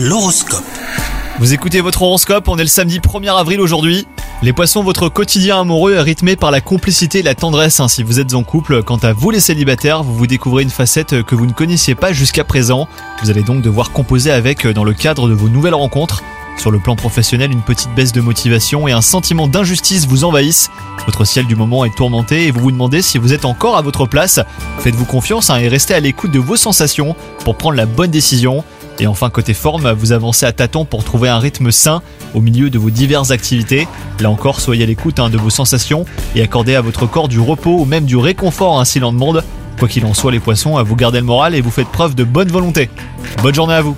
L'horoscope. Vous écoutez votre horoscope, on est le samedi 1er avril aujourd'hui. Les poissons, votre quotidien amoureux est rythmé par la complicité et la tendresse. hein, si vous êtes en couple, quant à vous les célibataires, vous vous découvrez une facette que vous ne connaissiez pas jusqu'à présent. Vous allez donc devoir composer avec euh, dans le cadre de vos nouvelles rencontres. Sur le plan professionnel, une petite baisse de motivation et un sentiment d'injustice vous envahissent. Votre ciel du moment est tourmenté et vous vous demandez si vous êtes encore à votre place. Faites-vous confiance hein, et restez à l'écoute de vos sensations pour prendre la bonne décision. Et enfin, côté forme, vous avancez à tâtons pour trouver un rythme sain au milieu de vos diverses activités. Là encore, soyez à l'écoute hein, de vos sensations et accordez à votre corps du repos ou même du réconfort hein, s'il en demande. Quoi qu'il en soit, les poissons, vous gardez le moral et vous faites preuve de bonne volonté. Bonne journée à vous